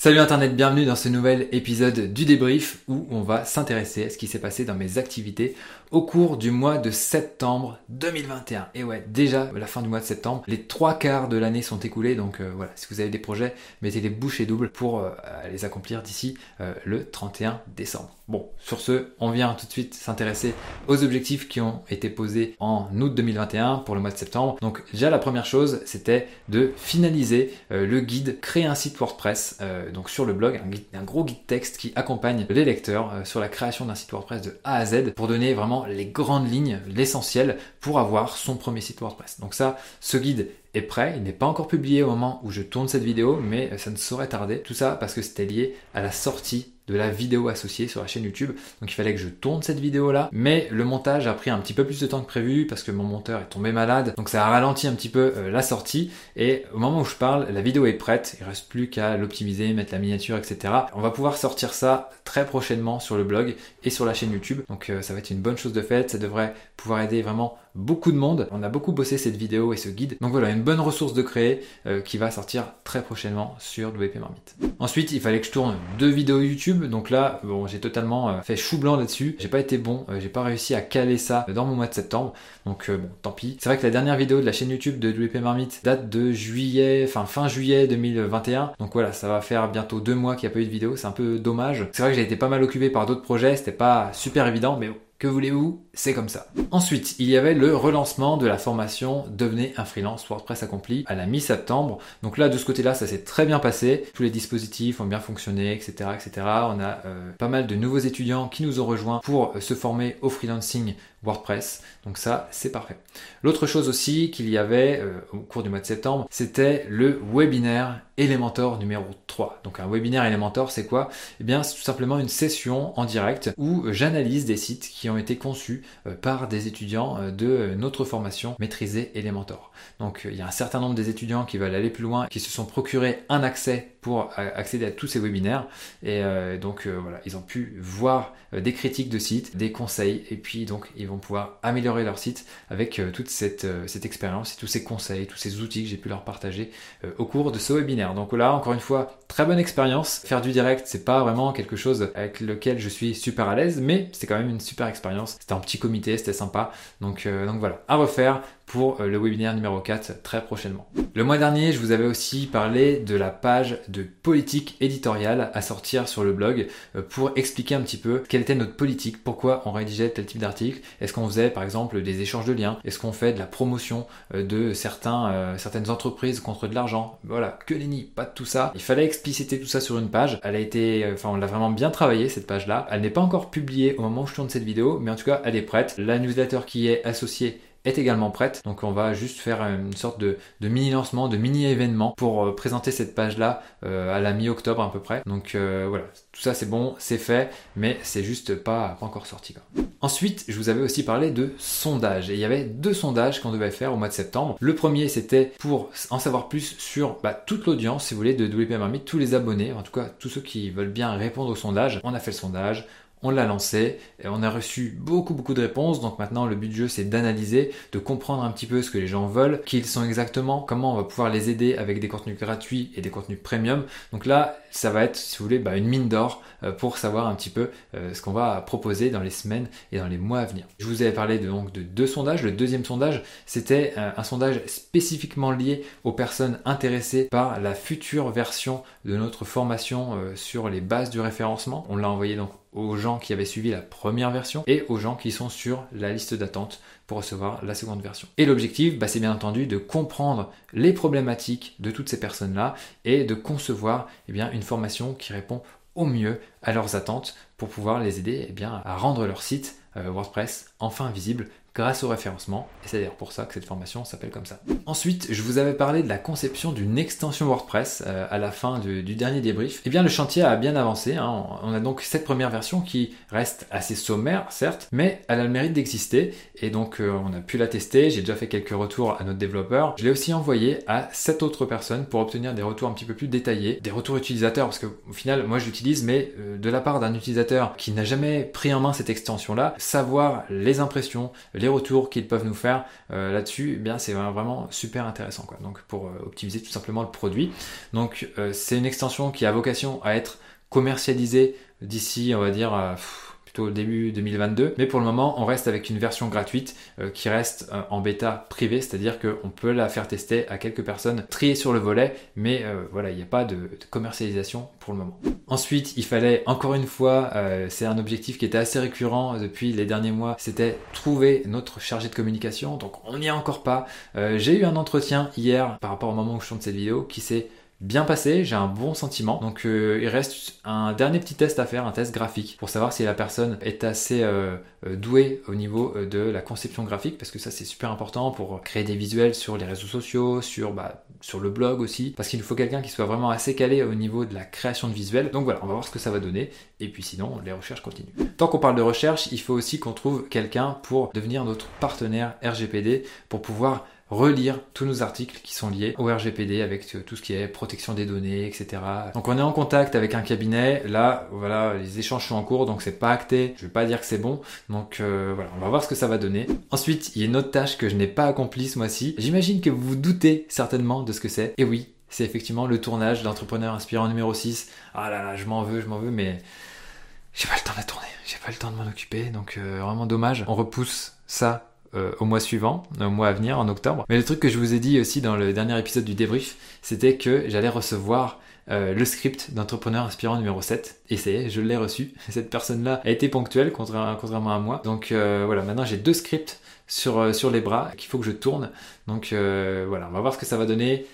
Salut Internet, bienvenue dans ce nouvel épisode du débrief où on va s'intéresser à ce qui s'est passé dans mes activités au cours du mois de septembre 2021. Et ouais, déjà la fin du mois de septembre, les trois quarts de l'année sont écoulés, donc euh, voilà, si vous avez des projets, mettez les bouchées doubles pour euh, les accomplir d'ici euh, le 31 décembre. Bon, sur ce, on vient tout de suite s'intéresser aux objectifs qui ont été posés en août 2021 pour le mois de septembre. Donc déjà la première chose, c'était de finaliser le guide créer un site WordPress euh, donc sur le blog, un, gros guide texte qui accompagne les lecteurs euh, sur la création d'un site WordPress de A à Z pour donner vraiment les grandes lignes, l'essentiel pour avoir son premier site WordPress. Donc ça, ce guide est prêt, il n'est pas encore publié au moment où je tourne cette vidéo, mais ça ne saurait tarder. Tout ça parce que c'était lié à la sortie de la vidéo associée sur la chaîne YouTube. Donc il fallait que je tourne cette vidéo là. Mais le montage a pris un petit peu plus de temps que prévu parce que mon monteur est tombé malade. Donc ça a ralenti un petit peu euh, la sortie. Et au moment où je parle, la vidéo est prête. Il reste plus qu'à l'optimiser, mettre la miniature, etc. On va pouvoir sortir ça très prochainement sur le blog et sur la chaîne YouTube. Donc euh, ça va être une bonne chose de fait. Ça devrait pouvoir aider vraiment beaucoup de monde. On a beaucoup bossé cette vidéo et ce guide. Donc voilà, une bonne ressource de créer euh, qui va sortir très prochainement sur WP Marmite. Ensuite, il fallait que je tourne deux vidéos YouTube. Donc là, bon, j'ai totalement euh, fait chou blanc là-dessus. J'ai pas été bon, euh, j'ai pas réussi à caler ça dans mon mois de septembre. Donc bon, tant pis. C'est vrai que la dernière vidéo de la chaîne YouTube de WP Marmite date de juillet, enfin fin juillet 2021. Donc voilà, ça va faire bientôt deux mois qu'il n'y a pas eu de vidéo. C'est un peu dommage. C'est vrai que j'ai été pas mal occupé par d'autres projets. C'était pas super évident, mais bon, que voulez-vous? C'est comme ça. Ensuite, il y avait le relancement de la formation Devenez un freelance WordPress accompli à la mi-septembre. Donc là, de ce côté-là, ça s'est très bien passé. Tous les dispositifs ont bien fonctionné, etc. etc. On a euh, pas mal de nouveaux étudiants qui nous ont rejoints pour euh, se former au freelancing WordPress. Donc ça, c'est parfait. L'autre chose aussi qu'il y avait euh, au cours du mois de septembre, c'était le webinaire Elementor numéro 3. Donc un webinaire Elementor, c'est quoi? Eh bien, c'est tout simplement une session en direct où j'analyse des sites qui ont été conçus euh, par des étudiants euh, de notre formation maîtrisée Elementor. Donc il y a un certain nombre des étudiants qui veulent aller plus loin, qui se sont procurés un accès pour accéder à tous ces webinaires. Et donc voilà, ils ont pu voir des critiques de sites, des conseils, et puis donc ils vont pouvoir améliorer leur site avec toute cette, expérience et tous ces conseils, tous ces outils que j'ai pu leur partager au cours de ce webinaire. Donc là, encore une fois, très bonne expérience. Faire du direct, c'est pas vraiment quelque chose avec lequel je suis super à l'aise, mais c'est quand même une super expérience. C'était un petit comité, c'était sympa. Donc, euh, donc voilà, à refaire pour euh, le webinaire numéro 4 très prochainement. Le mois dernier, je vous avais aussi parlé de la page de politique éditoriale à sortir sur le blog euh, pour expliquer un petit peu quelle était notre politique, pourquoi on rédigeait tel type d'article, est-ce qu'on faisait par exemple des échanges de liens, est-ce qu'on fait de la promotion de certains, certaines entreprises contre de l'argent, voilà, que nenni, pas de tout ça. Il fallait expliciter tout ça sur une page. Elle a été, enfin on l'a vraiment bien travaillé cette page-là. Elle n'est pas encore publiée au moment où je tourne cette vidéo, mais en tout cas elle est prête. La newsletter qui est associée est également prête. Donc on va juste faire une sorte de, mini lancement, de mini événement pour euh, présenter cette page là euh, à la mi-octobre à peu près. Donc euh, voilà, tout ça c'est bon, c'est fait, mais c'est juste pas, encore sorti. Ensuite, je vous avais aussi parlé de sondage. Et il y avait deux sondages qu'on devait faire au mois de septembre. Le premier c'était pour en savoir plus sur bah, toute l'audience, si vous voulez, de WP Marmite, tous les abonnés, en tout cas tous ceux qui veulent bien répondre au sondage. On a fait le sondage, on l'a lancé et on a reçu beaucoup beaucoup de réponses. Donc maintenant le but du jeu c'est d'analyser, de comprendre un petit peu ce que les gens veulent, qui ils sont exactement, comment on va pouvoir les aider avec des contenus gratuits et des contenus premium. Donc là ça va être si vous voulez bah, une mine d'or euh, pour savoir un petit peu euh, ce qu'on va proposer dans les semaines et dans les mois à venir. Je vous avais parlé donc de deux sondages. Le deuxième sondage c'était euh, un sondage spécifiquement lié aux personnes intéressées par la future version de notre formation sur les bases du référencement. On l'a envoyé donc aux gens qui avaient suivi la première version et aux gens qui sont sur la liste d'attente pour recevoir la seconde version. Et l'objectif, bah, c'est bien entendu de comprendre les problématiques de toutes ces personnes-là et de concevoir eh une formation qui répond au mieux à leurs attentes pour pouvoir les aider eh à rendre leur site euh, WordPress enfin visible grâce au référencement. Et c'est d'ailleurs pour ça que cette formation s'appelle comme ça. Ensuite, je vous avais parlé de la conception d'une extension WordPress euh, à la fin du dernier débrief. Eh bien, le chantier a bien avancé. Hein. On a donc cette première version qui reste assez sommaire, certes, mais elle a le mérite d'exister. Et donc, euh, on a pu la tester. J'ai déjà fait quelques retours à notre développeur. Je l'ai aussi envoyé à sept autres personnes pour obtenir des retours un petit peu plus détaillés, des retours utilisateurs, parce qu'au final, moi, je l'utilise, mais euh, de la part d'un utilisateur qui n'a jamais pris en main cette extension-là, savoir les impressions, les retours qu'ils peuvent nous faire là-dessus, eh bien c'est vraiment super intéressant. Donc pour optimiser tout simplement le produit. Donc c'est une extension qui a vocation à être commercialisée d'ici, on va dire au début 2022. Mais pour le moment, on reste avec une version gratuite euh, qui reste euh, en bêta privée, c'est-à-dire qu'on peut la faire tester à quelques personnes triées sur le volet, mais euh, voilà, il n'y a pas de, commercialisation pour le moment. Ensuite, il fallait encore une fois, c'est un objectif qui était assez récurrent depuis les derniers mois, c'était trouver notre chargé de communication. Donc on n'y est encore pas. J'ai eu un entretien hier par rapport au moment où je tourne cette vidéo qui s'est bien passé, j'ai un bon sentiment. Donc euh, il reste un dernier petit test à faire, un test graphique, pour savoir si la personne est assez euh, euh, douée au niveau de la conception graphique, parce que ça c'est super important pour créer des visuels sur les réseaux sociaux, sur, bah, sur le blog aussi, parce qu'il nous faut quelqu'un qui soit vraiment assez calé au niveau de la création de visuels. Donc voilà, on va voir ce que ça va donner, et puis sinon les recherches continuent. Tant qu'on parle de recherche, il faut aussi qu'on trouve quelqu'un pour devenir notre partenaire RGPD, pour pouvoir relire tous nos articles qui sont liés au RGPD avec euh, tout ce qui est protection des données, etc. Donc on est en contact avec un cabinet. Là, voilà, les échanges sont en cours, donc c'est pas acté. Je vais pas dire que c'est bon. Donc euh, voilà, on va voir ce que ça va donner. Ensuite, il y a une autre tâche que je n'ai pas accomplie ce mois-ci. J'imagine que vous vous doutez certainement de ce que c'est. Et oui, c'est effectivement le tournage d'entrepreneur inspirant numéro 6. Ah là là, je m'en veux, je m'en veux, mais j'ai pas le temps de la tourner. J'ai pas le temps de m'en occuper, donc euh, vraiment dommage. On repousse ça euh, au mois suivant, au mois à venir, en octobre. Mais le truc que je vous ai dit aussi dans le dernier épisode du débrief, c'était que j'allais recevoir euh, le script d'entrepreneur inspirant numéro 7. Et c'est, je l'ai reçu. Cette personne-là a été ponctuelle, contrairement à moi. Donc euh, voilà, maintenant j'ai deux scripts sur, sur les bras qu'il faut que je tourne. Donc voilà, on va voir ce que ça va donner.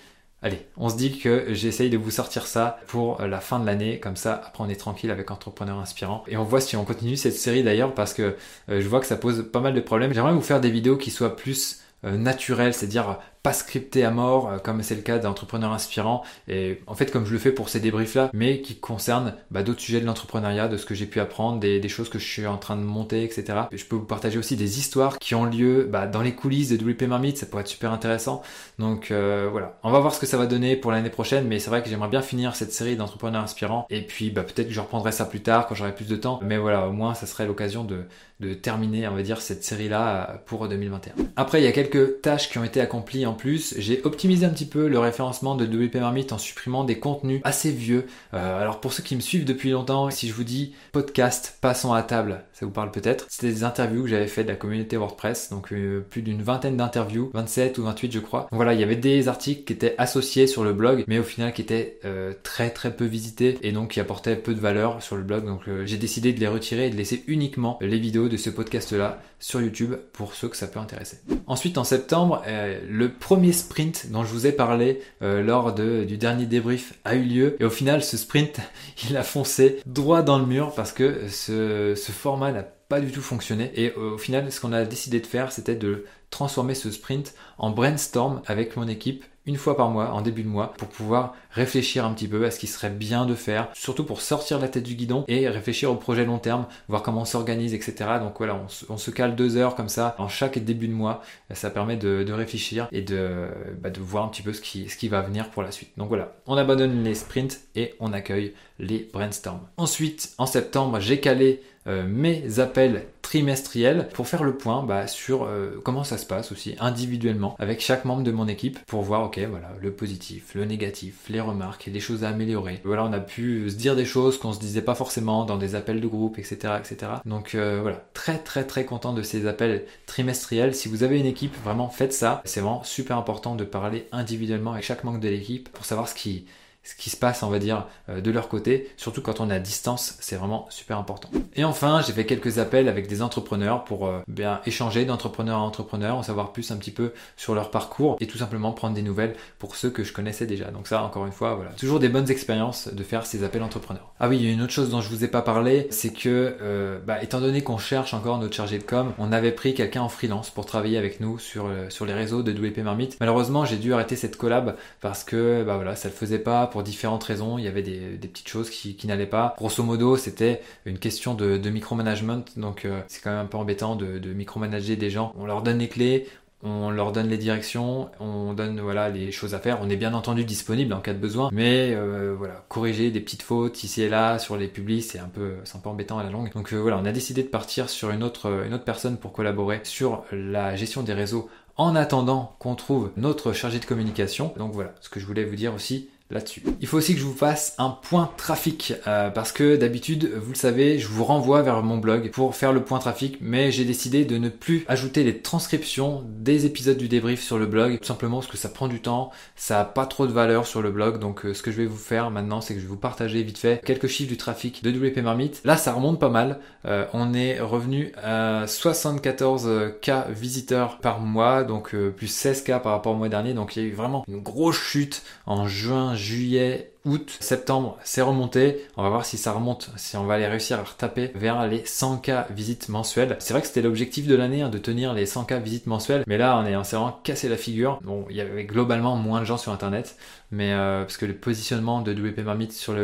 Allez, on se dit que j'essaye de vous sortir ça pour la fin de l'année, comme ça après on est tranquille avec Entrepreneur Inspirant. Et on voit si on continue cette série d'ailleurs parce que euh, je vois que ça pose pas mal de problèmes. J'aimerais vous faire des vidéos qui soient plus euh, naturelles, c'est-à-dire pas scripté à mort, euh, comme c'est le cas d'entrepreneurs inspirants, et en fait comme je le fais pour ces débriefs-là, mais qui concernent bah, d'autres sujets de l'entrepreneuriat, de ce que j'ai pu apprendre, des, choses que je suis en train de monter, etc. je peux vous partager aussi des histoires qui ont lieu bah, dans les coulisses de WP Marmite, ça pourrait être super intéressant. Donc euh, voilà, on va voir ce que ça va donner pour l'année prochaine, mais c'est vrai que j'aimerais bien finir cette série d'entrepreneurs inspirants, et puis bah, peut-être que je reprendrai ça plus tard quand j'aurai plus de temps, mais voilà, au moins ça serait l'occasion de, de terminer, on va dire, cette série-là pour 2021. Après, il y a quelques tâches qui ont été accomplies en plus. J'ai optimisé un petit peu le référencement de WP Marmite en supprimant des contenus assez vieux. Euh, alors pour ceux qui me suivent depuis longtemps, si je vous dis podcast, passons à table, ça vous parle peut-être. C'était des interviews que j'avais fait de la communauté WordPress, donc euh, plus d'une vingtaine d'interviews, 27 ou 28 je crois. Voilà, il y avait des articles qui étaient associés sur le blog, mais au final qui étaient euh, très très peu visités et donc qui apportaient peu de valeur sur le blog. Donc j'ai décidé de les retirer et de laisser uniquement les vidéos de ce podcast-là sur YouTube pour ceux que ça peut intéresser. Ensuite en septembre, le premier sprint dont je vous ai parlé euh, lors du dernier débrief a eu lieu. Et au final, ce sprint, il a foncé droit dans le mur parce que ce, ce format n'a pas du tout fonctionné. Et au final, ce qu'on a décidé de faire, c'était de transformer ce sprint en brainstorm avec mon équipe une fois par mois, en début de mois, pour pouvoir réfléchir un petit peu à ce qui serait bien de faire, surtout pour sortir la tête du guidon et réfléchir au projet long terme, voir comment on s'organise, etc. Donc voilà, on, se cale deux heures comme ça en chaque début de mois. Ça permet de, réfléchir et de, bah, voir un petit peu ce qui, ce va venir pour la suite. Donc voilà, on abandonne les sprints et on accueille les brainstorms. Ensuite, en septembre, j'ai calé euh, mes appels trimestriels pour faire le point bah, sur euh, comment ça se passe aussi individuellement avec chaque membre de mon équipe pour voir ok voilà le positif, le négatif, les remarques, les choses à améliorer. Voilà on a pu se dire des choses qu'on se disait pas forcément dans des appels de groupe etc etc. Donc euh, voilà très très très content de ces appels trimestriels. Si vous avez une équipe vraiment faites ça. C'est vraiment super important de parler individuellement avec chaque membre de l'équipe pour savoir ce qui ce qui se passe, on va dire, euh, de leur côté. Surtout quand on est à distance, c'est vraiment super important. Et enfin, j'ai fait quelques appels avec des entrepreneurs pour euh, bien échanger d'entrepreneur à entrepreneur, en savoir plus un petit peu sur leur parcours et tout simplement prendre des nouvelles pour ceux que je connaissais déjà. Donc ça, encore une fois, voilà, toujours des bonnes expériences de faire ces appels entrepreneurs. Ah oui, il y a une autre chose dont je vous ai pas parlé, c'est que, euh, bah, étant donné qu'on cherche encore notre chargé de com, on avait pris quelqu'un en freelance pour travailler avec nous sur, sur les réseaux de WP Marmite. Malheureusement, j'ai dû arrêter cette collab parce que, bah voilà, ça le faisait pas pour différentes raisons. Il y avait des, petites choses qui, n'allaient pas. Grosso modo, c'était une question de, micromanagement. Donc, euh, c'est quand même un peu embêtant de, micromanager des gens. On leur donne les clés, on leur donne les directions, on donne voilà les choses à faire. On est bien entendu disponible en cas de besoin, mais euh, voilà, corriger des petites fautes ici et là sur les publics, c'est un peu, c'est un peu embêtant à la longue. Donc euh, voilà, on a décidé de partir sur une autre, une autre personne pour collaborer sur la gestion des réseaux en attendant qu'on trouve notre chargé de communication. Donc voilà, ce que je voulais vous dire aussi là-dessus. Il faut aussi que je vous fasse un point trafic euh, parce que d'habitude, vous le savez, je vous renvoie vers mon blog pour faire le point trafic, mais j'ai décidé de ne plus ajouter les transcriptions des épisodes du débrief sur le blog, tout simplement parce que ça prend du temps, ça a pas trop de valeur sur le blog, donc euh, ce que je vais vous faire maintenant, c'est que je vais vous partager vite fait quelques chiffres du trafic de WP Marmite. Là, ça remonte pas mal. Euh, on est revenu à 74K visiteurs par mois, donc plus 16K par rapport au mois dernier, donc il y a eu vraiment une grosse chute en juin, juillet, août, septembre, c'est remonté. On va voir si ça remonte, si on va aller réussir à retaper vers les 100K visites mensuelles. C'est vrai que c'était l'objectif de l'année, hein, de tenir les 100K visites mensuelles. Mais là, on est, vraiment cassé la figure. Bon, il y avait globalement moins de gens sur Internet. Mais euh, parce que le positionnement de WP Marmite sur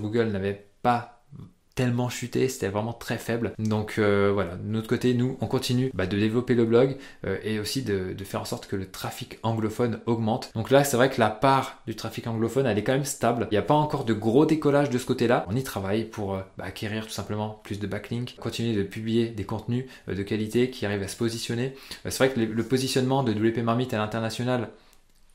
Google n'avait pas tellement chuté, c'était vraiment très faible. Donc euh, voilà, de notre côté, nous, on continue bah, de développer le blog euh, et aussi de, faire en sorte que le trafic anglophone augmente. Donc là, c'est vrai que la part du trafic anglophone, elle est quand même stable. Il n'y a pas encore de gros décollage de ce côté-là. On y travaille pour euh, bah, acquérir tout simplement plus de backlinks, continuer de publier des contenus de qualité qui arrivent à se positionner. c'est vrai que le positionnement de WP Marmite à l'international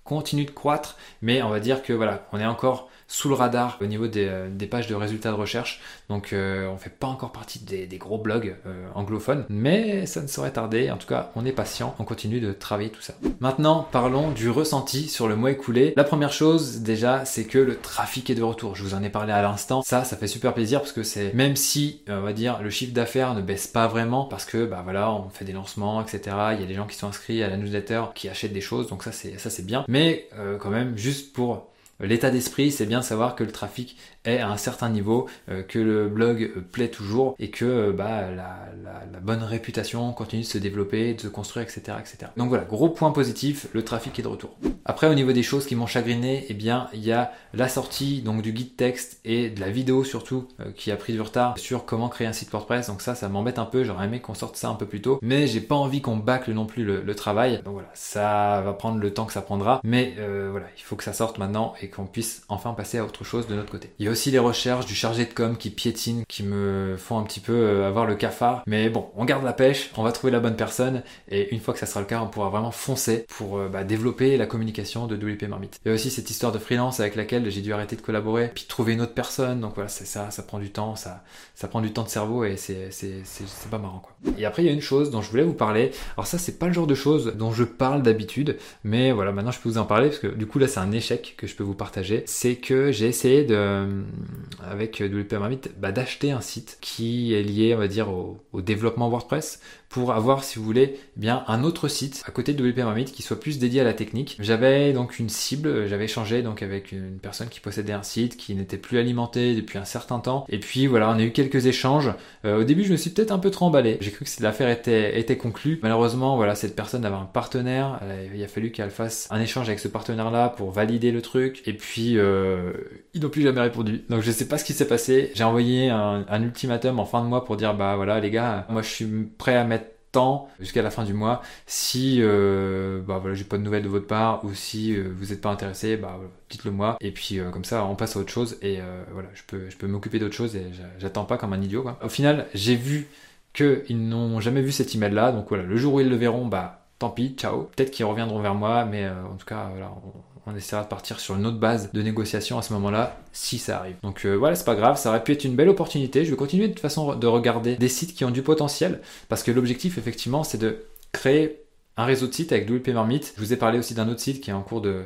continue de croître, mais on va dire que voilà, on est encore sous le radar au niveau des, euh, pages de résultats de recherche. Donc euh, on fait pas encore partie des, gros blogs euh, anglophones, mais ça ne saurait tarder. En tout cas, on est patient, on continue de travailler tout ça. Maintenant, parlons du ressenti sur le mois écoulé. La première chose déjà, c'est que le trafic est de retour. Je vous en ai parlé à l'instant. Ça, ça fait super plaisir parce que c'est même si on va dire le chiffre d'affaires ne baisse pas vraiment parce que bah voilà, on fait des lancements, etc. Il y a des gens qui sont inscrits à la newsletter, qui achètent des choses, donc ça c'est ça c'est bien. Mais quand même, juste pour l'état d'esprit, c'est bien savoir que le trafic est à un certain niveau, euh, que le blog plaît toujours et que euh, bah, la, bonne réputation continue de se développer, de se construire, etc., etc. Donc voilà, gros point positif, le trafic est de retour. Après, au niveau des choses qui m'ont chagriné, eh bien, il y a la sortie donc du guide texte et de la vidéo surtout euh, qui a pris du retard sur comment créer un site WordPress. Donc ça, ça m'embête un peu. J'aurais aimé qu'on sorte ça un peu plus tôt, mais j'ai pas envie qu'on bâcle non plus le, travail. Donc voilà, ça va prendre le temps que ça prendra, mais voilà, il faut que ça sorte maintenant et qu'on puisse enfin passer à autre chose de notre côté. Il y a aussi les recherches du chargé de com qui piétine, qui me font un petit peu euh, avoir le cafard. Mais bon, on garde la pêche, on va trouver la bonne personne et une fois que ça sera le cas, on pourra vraiment foncer pour euh, bah, développer la communication de WP Marmite. Il y a aussi cette histoire de freelance avec laquelle j'ai dû arrêter de collaborer, puis trouver une autre personne. Donc voilà, c'est ça, ça prend du temps, ça, ça prend du temps de cerveau et c'est, pas marrant quoi. Et après, il y a une chose dont je voulais vous parler. Alors ça, c'est pas le genre de choses dont je parle d'habitude, mais voilà, maintenant je peux vous en parler parce que du coup là, c'est un échec que je peux vous C'est que j'ai essayé avec WP Marmite, bah, d'acheter un site qui est lié, on va dire, au développement WordPress pour avoir, si vous voulez, bien un autre site à côté de WP qui soit plus dédié à la technique. J'avais donc une cible, j'avais échangé donc avec une personne qui possédait un site qui n'était plus alimenté depuis un certain temps. Et puis voilà, on a eu quelques échanges. Euh, au début, je me suis peut-être un peu trop emballé. J'ai cru que l'affaire était, était conclue. Malheureusement, voilà, cette personne avait un partenaire. Il a fallu qu'elle fasse un échange avec ce partenaire-là pour valider le truc. Et puis, euh, ils n'ont plus jamais répondu. Donc je sais pas ce qui s'est passé. J'ai envoyé un, un ultimatum en fin de mois pour dire bah voilà les gars, moi je suis prêt à mettre temps jusqu'à la fin du mois. Si euh, bah voilà, j'ai pas de nouvelles de votre part ou si euh, vous n'êtes pas intéressé, bah dites-le moi. Et puis euh, comme ça, on passe à autre chose et voilà, je peux, je peux m'occuper d'autre chose et j'attends pas comme un idiot. Quoi. Au final, j'ai vu qu'ils n'ont jamais vu cet email là, donc voilà, le jour où ils le verront, bah tant pis, ciao. Peut-être qu'ils reviendront vers moi, mais en tout cas, on essaiera de partir sur une autre base de négociation à ce moment-là, si ça arrive. Donc euh, voilà, c'est pas grave, ça aurait pu être une belle opportunité. Je vais continuer de toute façon de regarder des sites qui ont du potentiel, parce que l'objectif effectivement, c'est de créer un réseau de sites avec WP Marmite. Je vous ai parlé aussi d'un autre site qui est en cours de,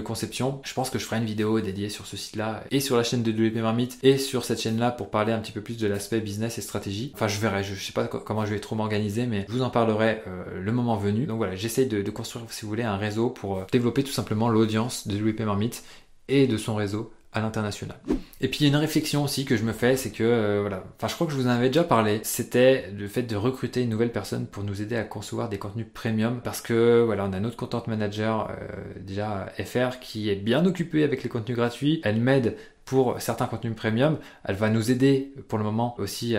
conception. Je pense que je ferai une vidéo dédiée sur ce site-là et sur la chaîne de WP Marmite et sur cette chaîne-là pour parler un petit peu plus de l'aspect business et stratégie. Enfin, je verrai, je, sais pas comment je vais trop m'organiser, mais je vous en parlerai euh, le moment venu. Donc voilà, j'essaye de, de, construire, si vous voulez, un réseau pour euh, développer tout simplement l'audience de WP Marmite et de son réseau à l'international. Et puis il y a une réflexion aussi que je me fais, c'est que euh, voilà, enfin je crois que je vous en avais déjà parlé, c'était le fait de recruter une nouvelle personne pour nous aider à concevoir des contenus premium, parce que voilà, on a notre content manager euh, déjà FR qui est bien occupée avec les contenus gratuits, elle m'aide pour certains contenus premium. Elle va nous aider pour le moment aussi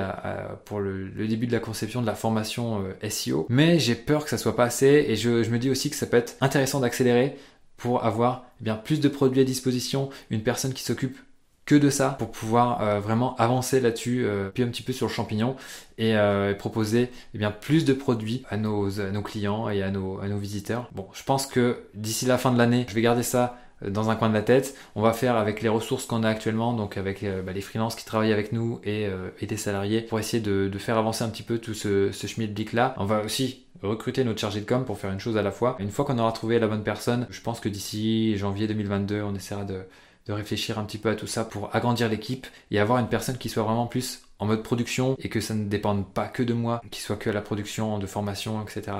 pour le, début de la conception de la formation euh, SEO. Mais j'ai peur que ça soit pas assez et je, me dis aussi que ça peut être intéressant d'accélérer pour avoir eh bien plus de produits à disposition, une personne qui s'occupe que de ça pour pouvoir euh, vraiment avancer là-dessus, euh, puis un petit peu sur le champignon et, proposer eh bien plus de produits à nos, nos clients et à nos, à nos visiteurs. Bon, je pense que d'ici la fin de l'année, je vais garder ça dans un coin de la tête. On va faire avec les ressources qu'on a actuellement, donc avec euh, bah, les freelances qui travaillent avec nous et, euh, des salariés, pour essayer de, faire avancer un petit peu tout ce, ce schmilblick là. On va aussi recruter notre chargé de com pour faire une chose à la fois. Une fois qu'on aura trouvé la bonne personne, je pense que d'ici janvier 2022, on essaiera de réfléchir un petit peu à tout ça pour agrandir l'équipe et avoir une personne qui soit vraiment plus en mode production et que ça ne dépende pas que de moi, qu'il soit que la production, de formation, etc.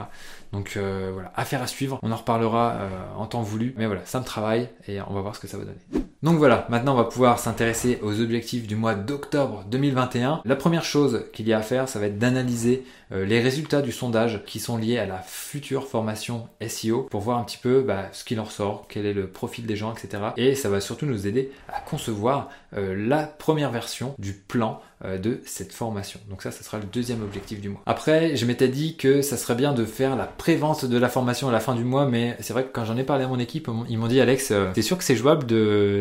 Donc euh, voilà, affaire à suivre. On en reparlera euh, en temps voulu. Mais voilà, ça me travaille et on va voir ce que ça va donner. Donc voilà, maintenant on va pouvoir s'intéresser aux objectifs du mois d'octobre 2021. La première chose qu'il y a à faire, ça va être d'analyser euh, les résultats du sondage qui sont liés à la future formation SEO pour voir un petit peu bah, ce qu'il en ressort, quel est le profil des gens, etc. Et ça va surtout nous aider à concevoir la première version du plan de cette formation. Donc ça, ça sera le deuxième objectif du mois. Après, je m'étais dit que ça serait bien de faire la pré-vente de la formation à la fin du mois, mais c'est vrai que quand j'en ai parlé à mon équipe, ils m'ont dit Alex, euh, t'es sûr que c'est jouable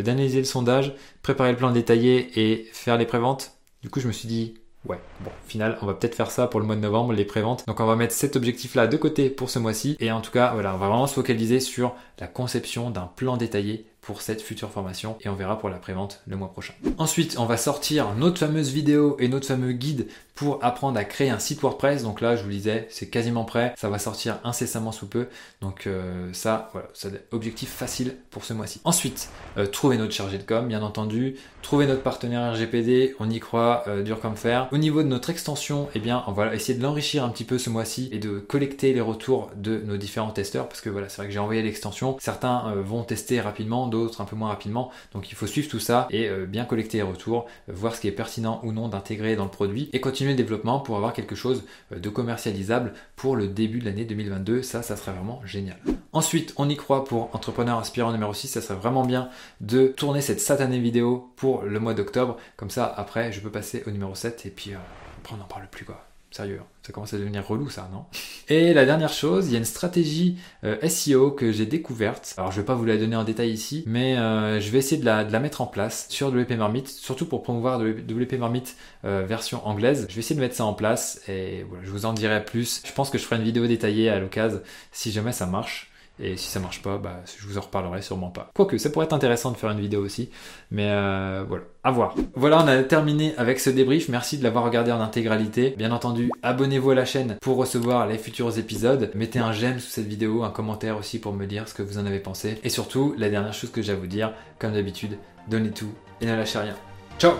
d'analyser le sondage, préparer le plan détaillé et faire les préventes Du coup, je me suis dit Ouais, bon, final, on va peut-être faire ça pour le mois de novembre, les préventes. Donc on va mettre cet objectif-là de côté pour ce mois-ci. Et en tout cas, voilà, on va vraiment se focaliser sur la conception d'un plan détaillé pour cette future formation et on verra pour la prévente le mois prochain. Ensuite, on va sortir notre fameuse vidéo et notre fameux guide pour apprendre à créer un site WordPress. Donc là, je vous le disais, c'est quasiment prêt. Ça va sortir incessamment sous peu. Donc euh, ça, voilà, c'est objectif facile pour ce mois-ci. Ensuite, euh, trouver notre chargé de com, bien entendu. Trouver notre partenaire RGPD, on y croit, euh, dur comme fer. Au niveau de notre extension, eh bien, on va essayer de l'enrichir un petit peu ce mois-ci et de collecter les retours de nos différents testeurs. Parce que voilà, c'est vrai que j'ai envoyé l'extension. Certains vont tester rapidement, d'autres un peu moins rapidement. Donc il faut suivre tout ça et euh, bien collecter les retours, euh, voir ce qui est pertinent ou non d'intégrer dans le produit et continuer le développement pour avoir quelque chose euh, de commercialisable pour le début de l'année 2022. Ça, ça serait vraiment génial. Ensuite, on y croit pour entrepreneur aspirant numéro 6. Ça serait vraiment bien de tourner cette satanée vidéo pour le mois d'octobre. Comme ça, après, je peux passer au numéro 7 et puis après, on n'en parle plus quoi. Sérieux, hein. ça commence à devenir relou ça, non Et la dernière chose, il y a une stratégie euh, SEO que j'ai découverte. Alors je vais pas vous la donner en détail ici, mais euh, je vais essayer de la, mettre en place sur WP Marmite, surtout pour promouvoir WP Marmite euh, version anglaise. Je vais essayer de mettre ça en place et voilà, je vous en dirai plus. Je pense que je ferai une vidéo détaillée à l'occasion si jamais ça marche. Et si ça marche pas, bah, je vous en reparlerai sûrement pas. Quoique, ça pourrait être intéressant de faire une vidéo aussi. Mais euh, voilà, à voir. Voilà, on a terminé avec ce débrief. Merci de l'avoir regardé en intégralité. Bien entendu, abonnez-vous à la chaîne pour recevoir les futurs épisodes. Mettez un j'aime sous cette vidéo, un commentaire aussi pour me dire ce que vous en avez pensé. Et surtout, la dernière chose que j'ai à vous dire, comme d'habitude, donnez tout et ne lâchez rien. Ciao